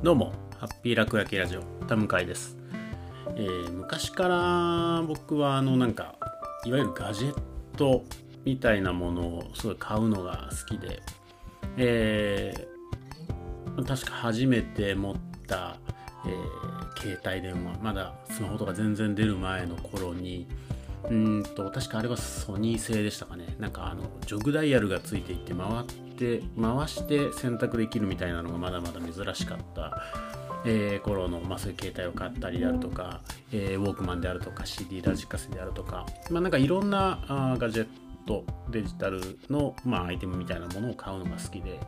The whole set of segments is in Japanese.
どうも、ハッピー楽焼きラジオ、田向です、えー、昔から僕はあのなんか、いわゆるガジェットみたいなものをすごい買うのが好きで、えー、確か初めて持った、えー、携帯電話、まだスマホとか全然出る前の頃に、うんと確かあれはソニー製でしたかね。なんかあのジョグダイヤルがついていて回って回して選択できるみたいなのがまだまだ珍しかった、えー、頃の、まあ、そういう携帯を買ったりであるとか、えー、ウォークマンであるとか CD ラジカセであるとか、まあ、なんかいろんなあガジェットデジタルの、まあ、アイテムみたいなものを買うのが好きで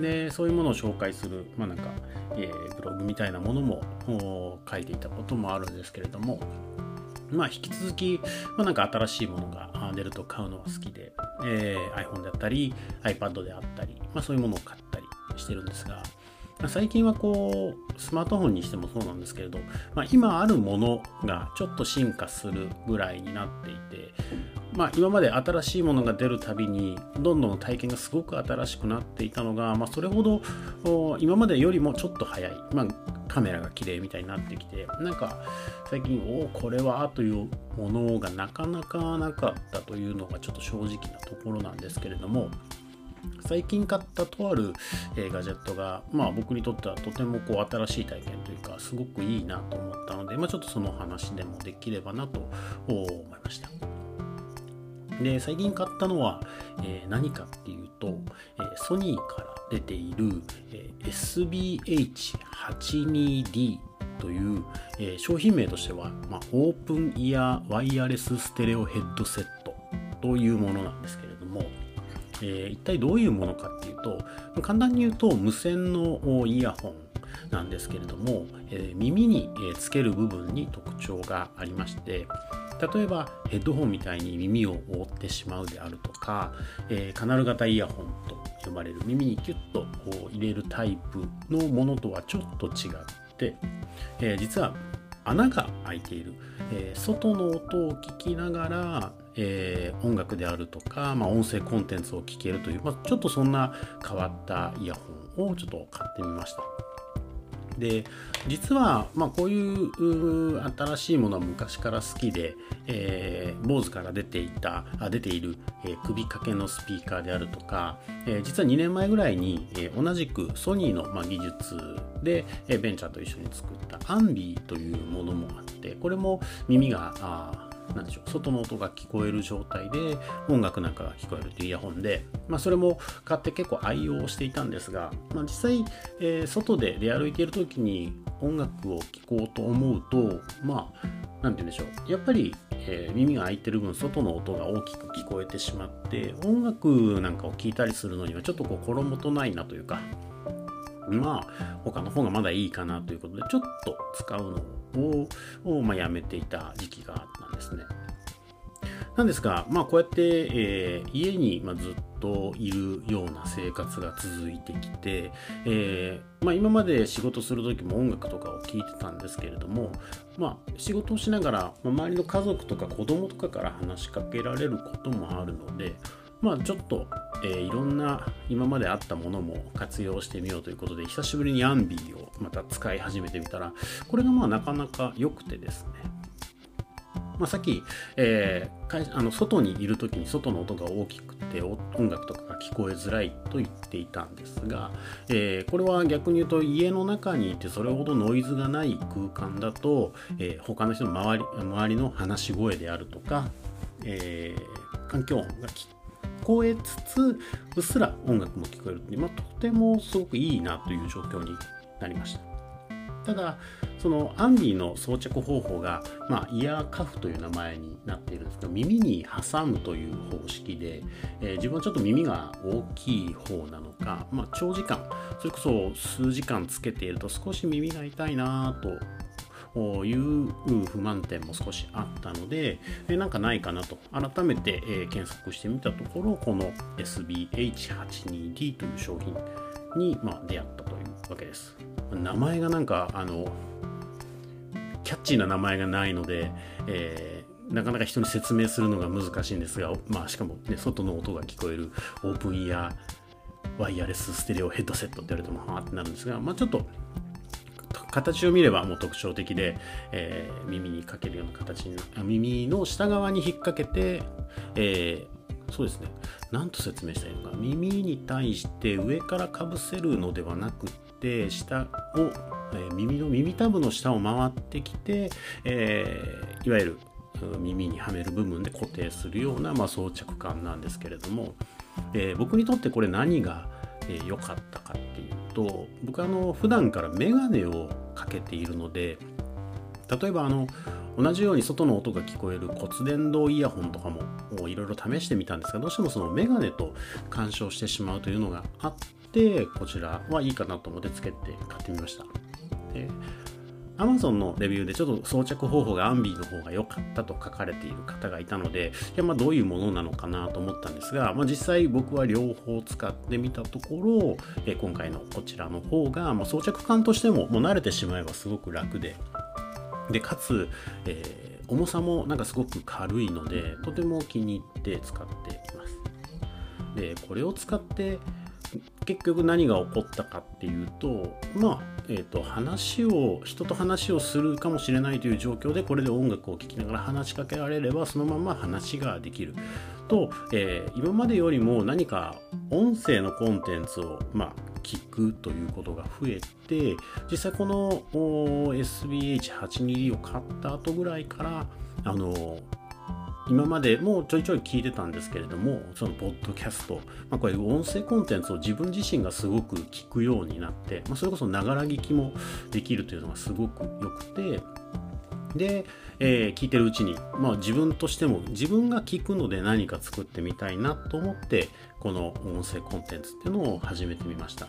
でそういうものを紹介する、まあなんかえー、ブログみたいなものも書いていたこともあるんですけれどもまあ、引き続き、まあ、なんか新しいものが出ると買うのは好きで、えー、iPhone であったり iPad であったり、まあ、そういうものを買ったりしてるんですが、まあ、最近はこうスマートフォンにしてもそうなんですけれど、まあ、今あるものがちょっと進化するぐらいになっていて、まあ、今まで新しいものが出るたびにどんどん体験がすごく新しくなっていたのが、まあ、それほど今までよりもちょっと早い、まあ、カメラが綺麗みたいになってきてなんか最近おおこれはというものがなかなかなかったというのがちょっと正直なところなんですけれども最近買ったとある、え、ガジェットが、まあ、僕にとってはとてもこう新しい体験というかすごくいいなと思ったので、まあ、ちょっとその話でもできればなと思いました。で最近買ったのは、えー、何かっていうと、えー、ソニーから出ている、えー、SBH82D という、えー、商品名としては、まあ、オープンイヤーワイヤレスステレオヘッドセットというものなんですけれども、えー、一体どういうものかっていうと簡単に言うと無線のイヤホンなんですけれども、えー、耳につける部分に特徴がありまして例えばヘッドホンみたいに耳を覆ってしまうであるとか、えー、カナル型イヤホンと呼ばれる耳にキュッとこう入れるタイプのものとはちょっと違って、えー、実は穴が開いている、えー、外の音を聞きながら、えー、音楽であるとか、まあ、音声コンテンツを聞けるという、まあ、ちょっとそんな変わったイヤホンをちょっと買ってみました。で実は、まあ、こういう新しいものは昔から好きで、えー、坊主から出ていたあ出ている、えー、首掛けのスピーカーであるとか、えー、実は2年前ぐらいに、えー、同じくソニーの、まあ、技術で、えー、ベンチャーと一緒に作ったアンビーというものもあってこれも耳があなんでしょう。外の音が聞こえる状態で音楽なんかが聞こえるというイヤホンで、まあ、それも買って結構愛用していたんですが、まあ、実際、えー、外で出歩いている時に音楽を聴こうと思うとまあ何て言うんでしょう。やっぱり、えー、耳が開いてる分外の音が大きく聞こえてしまって音楽なんかを聴いたりするのにはちょっと心もとないなというかまあ他の方がまだいいかなということでちょっと使うのを、をまあ、やめていた時期があったんですね。なんですが、まあ、こうやって、えー、家に、まあ、ずっといるような生活が続いてきて、えーまあ、今まで仕事する時も音楽とかを聴いてたんですけれども、まあ、仕事をしながら、ま、周りの家族とか子供とかから話しかけられることもあるので、まあ、ちょっと、えー、いろんな今まであったものも活用してみようということで久しぶりにアンビーをまた使い始めてみたらこれがまあなかなか良くてですね。まあ、さっき、えー、あの外にいる時に外の音が大きくて音楽とかが聞こえづらいと言っていたんですが、えー、これは逆に言うと家の中にいてそれほどノイズがない空間だと、えー、他の人の周り周りの話し声であるとか、えー、環境音が聞こえつつうっすら音楽も聞こえるっていう、まあ、とてもすごくいいなという状況になりました。ただそのアンビーの装着方法が、まあ、イヤーカフという名前になっているんですけど耳に挟むという方式で、えー、自分はちょっと耳が大きい方なのか、まあ、長時間それこそ数時間つけていると少し耳が痛いなという不満点も少しあったので、えなんかないかなと。改めてえ検索してみたところこの SBH82D という商品にま出会ったというわけです。名前がなんかあのキャッチーな名前がないので、えー、なかなか人に説明するのが難しいんですが、まあ、しかも、ね、外の音が聞こえるオープンイヤーワイヤレスステレオヘッドセットって言われてもはあってなるんですが、まあ、ちょっと形を見ればもう特徴的で、えー、耳にかけるような形に耳の下側に引っ掛けて、えー、そうですね。何と説明したいのか。耳に対して上からかぶせるのではなくて下を、えー、耳の耳たぶの下を回ってきて、えいわゆる耳にはめる部分で固定するような、まあ、装着感なんですけれども、え僕にとってこれ何が良、かったかっていうと僕あの普段から眼鏡をかけているので例えばあの同じように外の音が聞こえる骨伝導イヤホンとかもいろいろ試してみたんですがどうしてもそのメガネと干渉してしまうというのがあってこちらはいいかなと思ってつけて買ってみました。Amazon のレビューでちょっと装着方法がアンビーの方が良かったと書かれている方がいたので、いやまあどういうものなのかなと思ったんですが、まあ、実際僕は両方使ってみたところ、え今回のこちらの方が、まあ、装着感としてももう慣れてしまえばすごく楽で、でかつ、えー、重さもなんかすごく軽いので、とても気に入って使っています。で、これを使って結局何が起こったかっていうとまあえーと、話を人と話をするかもしれないという状況でこれで音楽を聴きながら話しかけられればそのまま話ができる。と、えー、今までよりも何か音声のコンテンツを、まあ、聞くということが増えて実際この SBH82 を買った後ぐらいからあの今までもうちょいちょい聞いてたんですけれどもそのポッドキャスト、まあ、こういう音声コンテンツを自分自身がすごく聞くようになって、まあ、それこそながら聞きもできるというのがすごく良くてで、えー、聞いてるうちに、まあ、自分としても自分が聞くので何か作ってみたいなと思ってこの音声コンテンツっていうのを始めてみました。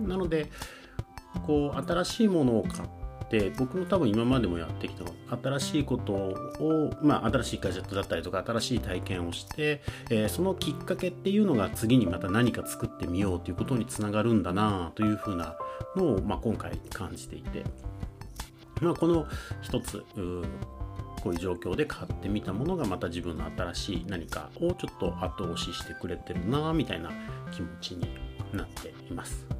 なのでこう新しいものを買っって僕も多分今までもやってきた新しいことを、まあ、新しいガジェットだったりとか新しい体験をして、えー、そのきっかけっていうのが次にまた何か作ってみようということにつながるんだなというふうなのを、まあ、今回感じていて、まあ、この一つこういう状況で買ってみたものがまた自分の新しい何かをちょっと後押ししてくれてるなみたいな気持ちになっています。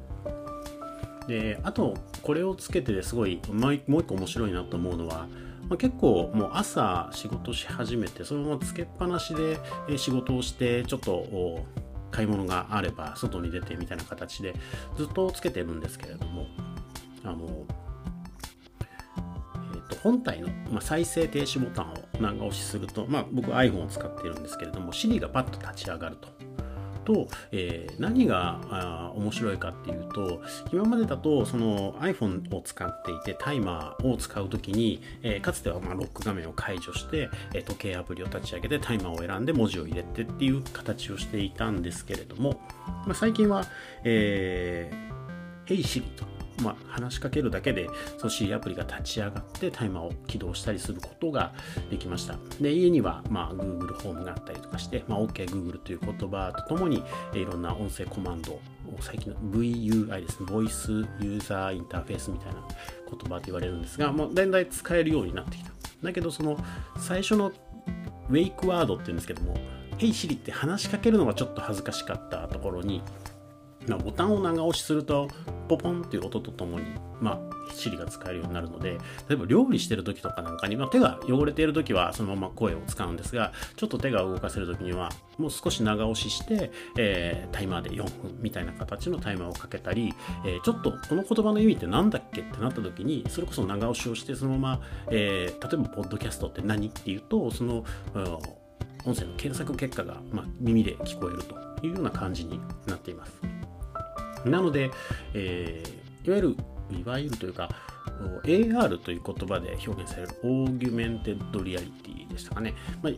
であとこれをつけてですごいもう一個面白いなと思うのは、まあ、結構もう朝仕事し始めてそのままつけっぱなしで仕事をしてちょっと買い物があれば外に出てみたいな形でずっとつけてるんですけれどもあの、えー、と本体の、まあ、再生停止ボタンを長押しすると、まあ、僕 iPhone を使っているんですけれども Siri がパッと立ち上がると。と、えー、何が面白いかっていうと今までだとその iPhone を使っていてタイマーを使う時に、えー、かつてはまロック画面を解除して、え、時計アプリを立ち上げてタイマーを選んで文字を入れてっていう形をしていたんですけれども、まあ、最近は、えー、Hey Siri と。まあ、話しかけるだけで、その Siri アプリが立ち上がってタイマーを起動したりすることができました。で、家には、まあ、Google ホームがあったりとかして、まあ、OK Google という言葉とともに、いろんな音声コマンド、最近の VUI ですね、Voice User Interface みたいな言葉と言われるんですが、もうだんだん使えるようになってきた。だけど、その最初のウェイクワードって言うんですけども、Hey Siri って話しかけるのがちょっと恥ずかしかったところに、ボタンを長押しするとポポンっていう音とともに、まあ、Siri が使えるようになるので例えば料理してる時とかなんかに、まあ、手が汚れている時はそのまま声を使うんですがちょっと手が動かせる時にはもう少し長押しして、えー、タイマーで4分みたいな形のタイマーをかけたり、えー、ちょっとこの言葉の意味って何だっけってなった時にそれこそ長押しをしてそのまま、えー、例えばポッドキャストって何っていうとその音声の検索結果が、まあ、耳で聞こえるというような感じになっています。なので、えー、いわゆる、いわゆるというか、AR という言葉で表現される augmented reality でしたかね。まあ、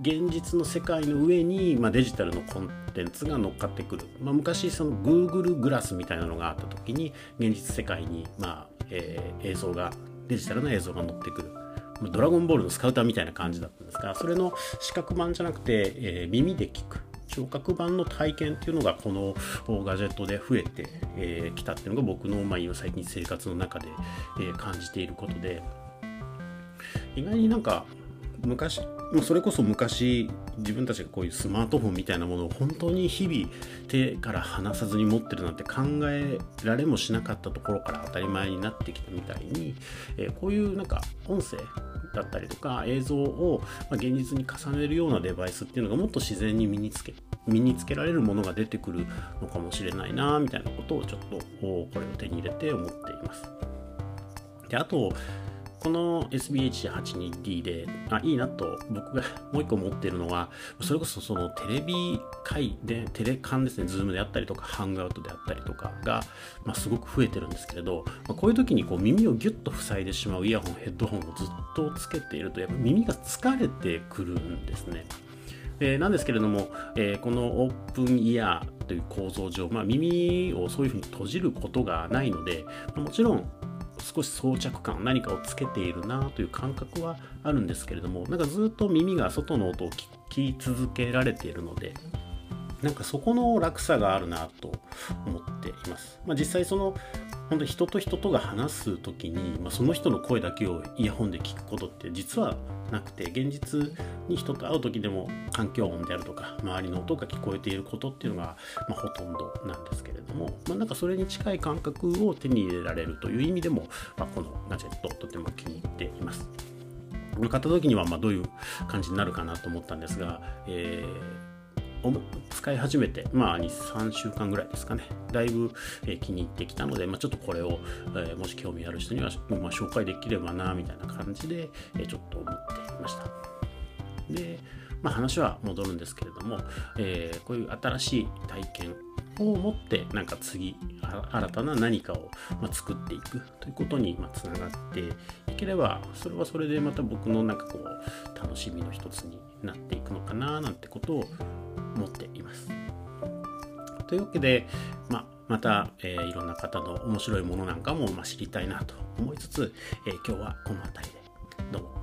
現実の世界の上に、まあ、デジタルのコンテンツが乗っかってくる。まあ、昔、その Google グラスみたいなのがあった時に、現実世界に、まあえー、映像が、デジタルな映像が乗ってくる。ドラゴンボールのスカウターみたいな感じだったんですが、それの視覚版じゃなくて、えー、耳で聞く。聴覚版の体験っていうのがこのガジェットで増えてき、えー、たっていうのが僕の、まあ、最近生活の中で、え、感じていることで。意外になんか昔それこそ昔自分たちがこういうスマートフォンみたいなものを本当に日々手から離さずに持ってるなんて考えられもしなかったところから当たり前になってきたみたいに、えー、こういうなんか音声だったりとか映像を現実に重ねるようなデバイスっていうのがもっと自然に身につけ身につけられるものが出てくるのかもしれないなみたいなことをちょっとこれを手に入れて思っています。であとこの SBH82D であいいなと僕が もう一個持っているのはそれこそそのテレビ会でテレカンですね Zoom であったりとかハングアウトであったりとかが、まあ、すごく増えてるんですけれど、まあ、こういう時にこう耳をギュッと塞いでしまうイヤホンヘッドホンをずっとつけているとやっぱ耳が疲れてくるんですね。え、なんですけれども、えー、このオープンイヤーという構造上、まあ、耳をそういうふうに閉じることがないので、もちろん少し装着感何かをつけているなという感覚はあるんですけれどもなんかずっと耳が外の音を聞き続けられているのでなんかそこの落差があるなと思っています。まあ、実際その本当に人と人とが話す時に、まあ、その人の声だけをイヤホンで聞くことって実はなくて現実に人と会う時でも環境音であるとか周りの音が聞こえていることっていうのが、まあ、ほとんどなんですけれども、まあ、なんかそれに近い感覚を手に入れられるという意味でも、まあ、このガジェットとても気に入っています。買った時にはまどういう感じになるかなと思ったんですが、えー使い始めて、まあ、3週間ぐらいですかね、だいぶ、え、気に入ってきたので、まあ、ちょっとこれを、え、もし興味ある人には、まあ、紹介できればな、みたいな感じで、え、ちょっと思っていました。で、まあ、話は戻るんですけれども、えこういう新しい体験を持ってなんか次新たな何かを、ま作っていくということに、まつながっていければそれはそれでまた僕のなんかこう楽しみの一つになっていくのかななんてことを思っています。というわけで、ままた、えー、いろんな方の面白いものなんかも、まあ知りたいなと思いつつ、えー、今日はこの辺りでどうも